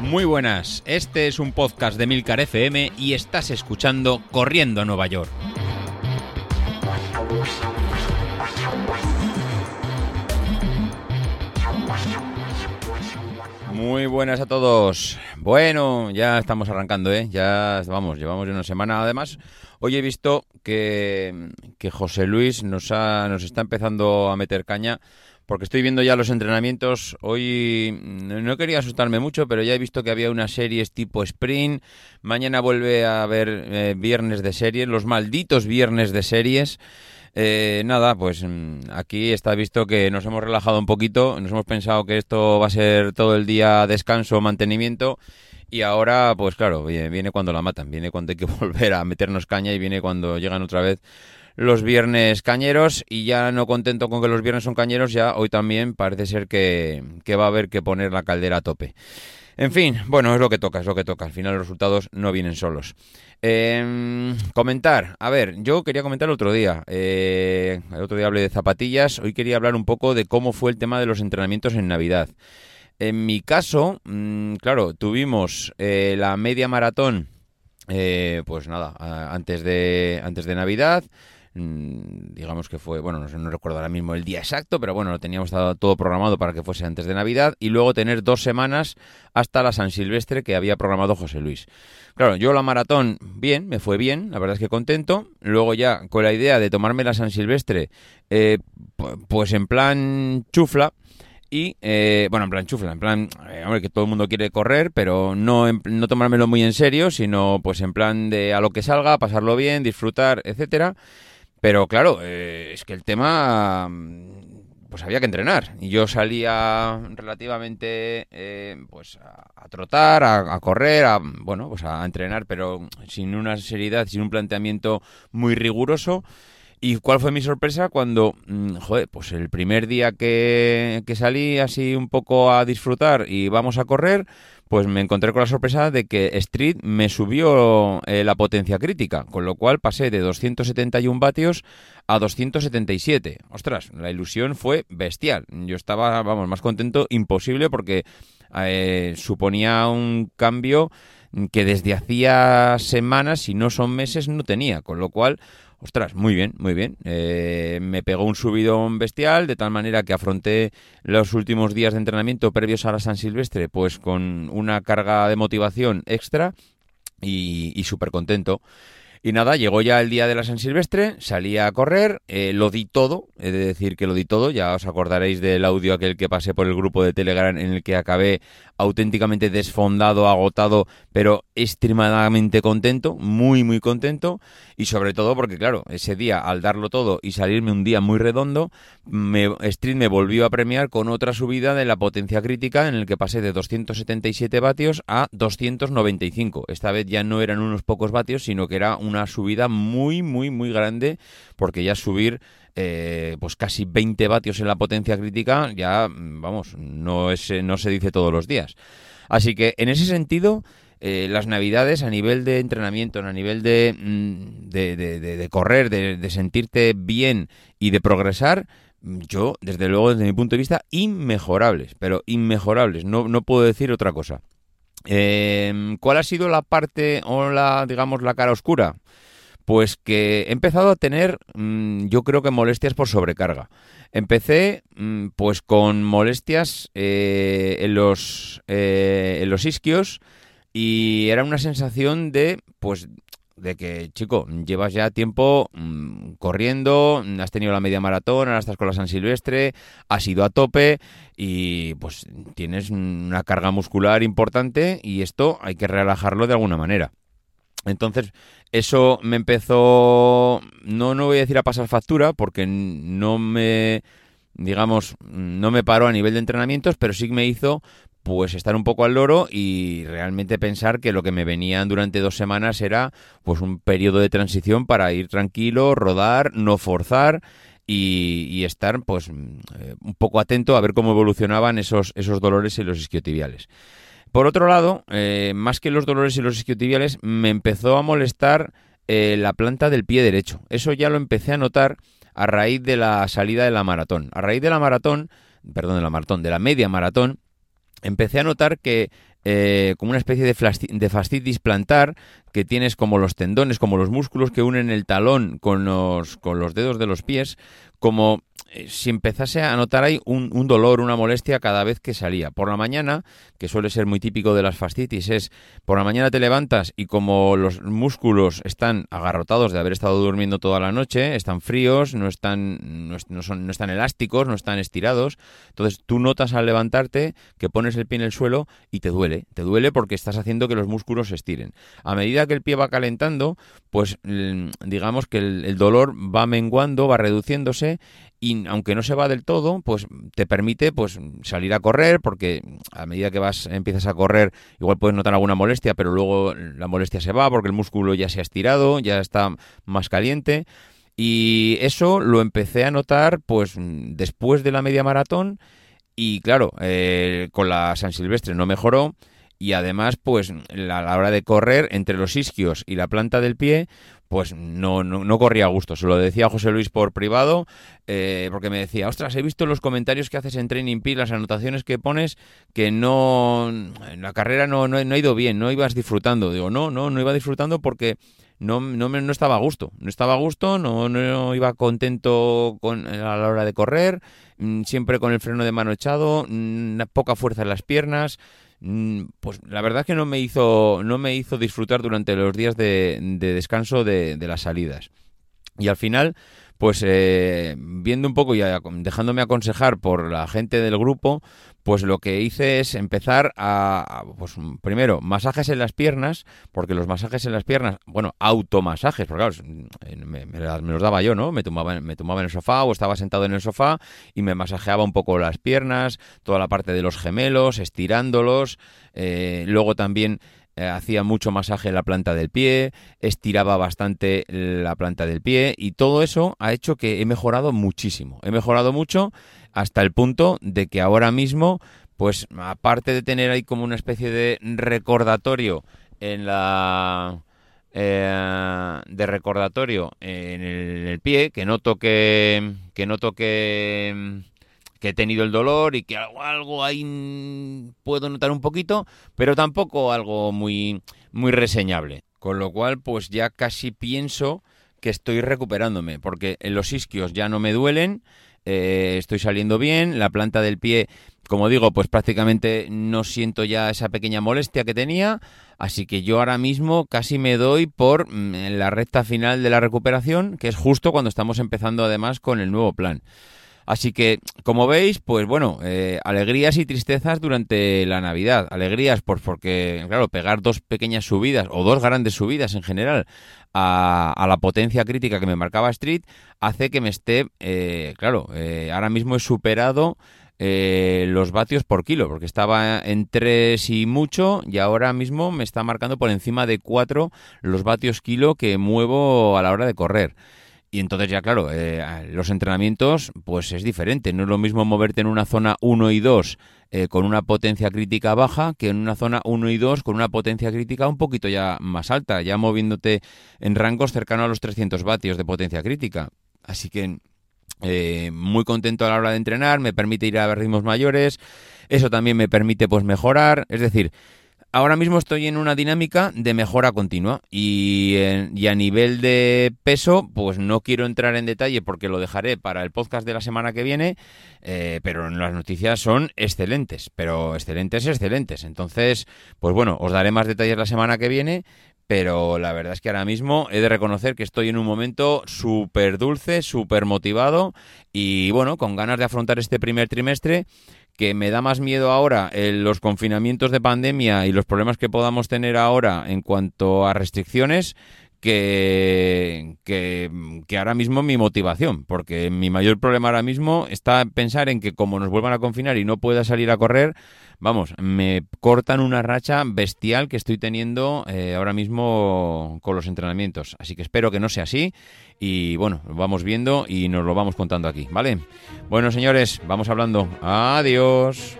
Muy buenas, este es un podcast de Milcar FM y estás escuchando Corriendo a Nueva York. Muy buenas a todos. Bueno, ya estamos arrancando, ¿eh? Ya vamos, llevamos una semana. Además, hoy he visto que, que José Luis nos, ha, nos está empezando a meter caña porque estoy viendo ya los entrenamientos. Hoy no quería asustarme mucho, pero ya he visto que había unas series tipo sprint. Mañana vuelve a haber eh, viernes de series, los malditos viernes de series. Eh, nada, pues mm, aquí está visto que nos hemos relajado un poquito, nos hemos pensado que esto va a ser todo el día descanso, mantenimiento y ahora, pues claro, viene, cuando la matan, viene cuando hay que volver a meternos caña y viene cuando llegan otra vez los viernes cañeros y ya no contento con que los viernes son cañeros, ya hoy también parece ser que, que va a haber que poner la caldera a tope. En fin, bueno, es lo que toca, es lo que toca. Al final los resultados no vienen solos. Em, comentar, a ver, yo quería comentar el otro día. Eh, el otro día hablé de zapatillas. Hoy quería hablar un poco de cómo fue el tema de los entrenamientos en Navidad. En mi caso, mm, claro, tuvimos eh, la media maratón, eh, pues nada, antes de antes de Navidad. Mm, digamos que fue, bueno, no, recuerdo ahora mismo el día exacto, pero bueno, lo teníamos todo programado para que fuese antes de Navidad y luego tener dos semanas hasta la San Silvestre que había programado José Luis. Claro, yo la maratón, bien, me fue bien, la verdad es que contento. Luego ya con la idea de tomarme la San Silvestre, eh, pues en plan chufla. Y, eh, bueno, en plan chufla, en plan, eh, hombre, que todo el mundo quiere correr, pero no, no tomármelo muy en serio, sino pues en plan de a lo que salga, pasarlo bien, disfrutar, etcétera. Pero claro, eh, es que el tema, mm, pues había que entrenar. Y yo salía relativamente, eh, pues a, trotar, a, correr, a, bueno, pues a entrenar, pero sin una seriedad, sin un planteamiento muy riguroso. ¿Y cuál fue mi sorpresa cuando, mm, joder, pues el primer día que, que salí así un poco a disfrutar y vamos a correr, pues me encontré con la sorpresa de que Street me subió eh, la potencia crítica, con lo cual pasé de 271 vatios a 277. Ostras, la ilusión fue bestial. Yo estaba, vamos, más contento imposible porque eh, suponía un cambio que desde hacía semanas, si no son meses, no tenía, con lo cual Ostras, muy bien, muy bien. Eh, me pegó un subidón bestial, de tal manera que afronté los últimos días de entrenamiento previos a la San Silvestre, pues con una carga de motivación extra y, y súper contento. Y nada, llegó ya el día de la San Silvestre, salí a correr, eh, lo di todo, he de decir que lo di todo, ya os acordaréis del audio aquel que pasé por el grupo de Telegram en el que acabé auténticamente desfondado, agotado, pero extremadamente contento, muy muy contento, y sobre todo porque claro, ese día al darlo todo y salirme un día muy redondo, me, Street me volvió a premiar con otra subida de la potencia crítica en el que pasé de 277 vatios a 295. Esta vez ya no eran unos pocos vatios, sino que era una subida muy, muy, muy grande, porque ya subir eh, pues casi 20 vatios en la potencia crítica ya, vamos, no, es, no se dice todos los días. Así que en ese sentido... Eh, las navidades a nivel de entrenamiento, a nivel de, mm, de, de, de correr, de, sentirte bien y de progresar, yo, desde luego, desde mi punto de vista, inmejorables, pero inmejorables, no, no puedo decir otra cosa. Eh, ¿Cuál ha sido la parte o la, digamos, la cara oscura? Pues que he empezado a tener, mm, yo creo que molestias por sobrecarga. Empecé, mm, pues, con molestias eh, en los eh, en los isquios y era una sensación de, pues, de que, chico, llevas ya tiempo mm, corriendo, has tenido la media maratón, ahora estás con la San Silvestre, has ido a tope y pues tienes una carga muscular importante y esto hay que relajarlo de alguna manera. Entonces, eso me empezó, no, no voy a decir a pasar factura, porque no me, digamos, no me paró a nivel de entrenamientos, pero sí me hizo pues estar un poco al loro y realmente pensar que lo que me venían durante dos semanas era pues un periodo de transición para ir tranquilo, rodar, no forzar y, estar pues eh, un poco atento a ver cómo evolucionaban esos, esos dolores en los isquiotibiales. Por otro lado, eh, más que los dolores en los isquiotibiales, me empezó a molestar eh, la planta del pie derecho. Eso ya lo empecé a notar a raíz de la salida de la maratón. A raíz de la maratón perdón, de la maratón, de la media maratón, empecé a notar que eh, como una especie de, de, fascitis plantar, que tienes como los tendones, como los músculos que unen el talón con los, con los dedos de los pies, como si empezase a notar ahí un, un, dolor, una molestia cada vez que salía. Por la mañana, que suele ser muy típico de las fascitis, es por la mañana te levantas y como los músculos están agarrotados de haber estado durmiendo toda la noche, están fríos, no están, no, son, no están elásticos, no están estirados, entonces tú notas al levantarte que pones el pie en el suelo y te duele, te duele porque estás haciendo que los músculos se estiren. A medida que el pie va calentando, pues mm, digamos que el, el dolor va menguando, va reduciéndose y aunque no se va del todo, pues te permite pues salir a correr porque a medida que vas empiezas a correr igual puedes notar alguna molestia, pero luego la molestia se va porque el músculo ya se ha estirado, ya está más caliente. Y eso lo empecé a notar pues después de la media maratón. Y claro, eh, con la San Silvestre no mejoró y además pues a la hora de correr entre los isquios y la planta del pie pues no, no, no, corría a gusto. Se lo decía José Luis por privado, eh, porque me decía, ostras, he visto los comentarios que haces en Training Peak, las anotaciones que pones, que no, en la carrera no, no, ha ido bien, no ibas disfrutando. Digo, no, no, no iba disfrutando porque no, no, no estaba a gusto. No estaba a gusto, no, no iba contento con, a la hora de correr, mm, siempre con el freno de mano echado, mm, poca fuerza en las piernas. Mm, pues la verdad que no me hizo, no me hizo disfrutar durante los días de, descanso de, las salidas. Y al final, pues eh, viendo un poco y dejándome aconsejar por la gente del grupo, pues lo que hice es empezar a, pues primero, masajes en las piernas, porque los masajes en las piernas, bueno, automasajes, porque claro, me, los daba yo, ¿no? Me tomaba, me tomaba en el sofá o estaba sentado en el sofá y me masajeaba un poco las piernas, toda la parte de los gemelos, estirándolos, eh, luego también hacía mucho masaje en la planta del pie, estiraba bastante la planta del pie y todo eso ha hecho que he mejorado muchísimo. He mejorado mucho hasta el punto de que ahora mismo, pues aparte de tener ahí como una especie de recordatorio en la... Eh, de recordatorio en el, pie, que no toque, que no toque he tenido el dolor y que algo, algo ahí puedo notar un poquito, pero tampoco algo muy, muy reseñable. Con lo cual, pues ya casi pienso que estoy recuperándome, porque en los isquios ya no me duelen, eh, estoy saliendo bien, la planta del pie, como digo, pues prácticamente no siento ya esa pequeña molestia que tenía, así que yo ahora mismo casi me doy por mm, la recta final de la recuperación, que es justo cuando estamos empezando además con el nuevo plan. Así que, como veis, pues bueno, eh, alegrías y tristezas durante la Navidad. Alegrías pues porque, claro, pegar dos pequeñas subidas o dos grandes subidas en general a, la potencia crítica que me marcaba Street hace que me esté, eh, claro, eh, ahora mismo he superado los vatios por kilo, porque estaba en 3 y mucho y ahora mismo me está marcando por encima de 4 los vatios kilo que muevo a la hora de correr. Y entonces ya, claro, eh, los entrenamientos, pues es diferente. No es lo mismo moverte en una zona 1 y 2 eh, con una potencia crítica baja que en una zona 1 y 2 con una potencia crítica un poquito ya más alta, ya moviéndote en rangos cercanos a los 300 vatios de potencia crítica. Así que eh, muy contento a la hora de entrenar, me permite ir a ritmos mayores, eso también me permite pues mejorar, es decir, ahora mismo estoy en una dinámica de mejora continua y, a nivel de peso, pues no quiero entrar en detalle porque lo dejaré para el podcast de la semana que viene, eh, pero las noticias son excelentes, pero excelentes, excelentes. Entonces, pues bueno, os daré más detalles la semana que viene, pero la verdad es que ahora mismo he de reconocer que estoy en un momento súper dulce, súper motivado y bueno, con ganas de afrontar este primer trimestre que me da más miedo ahora los confinamientos de pandemia y los problemas que podamos tener ahora en cuanto a restricciones que, que, ahora mismo mi motivación, porque mi mayor problema ahora mismo está pensar en que como nos vuelvan a confinar y no pueda salir a correr, vamos, me cortan una racha bestial que estoy teniendo eh, ahora mismo con los entrenamientos. Así que espero que no sea así y bueno, vamos viendo y nos lo vamos contando aquí, ¿vale? Bueno, señores, vamos hablando. Adiós.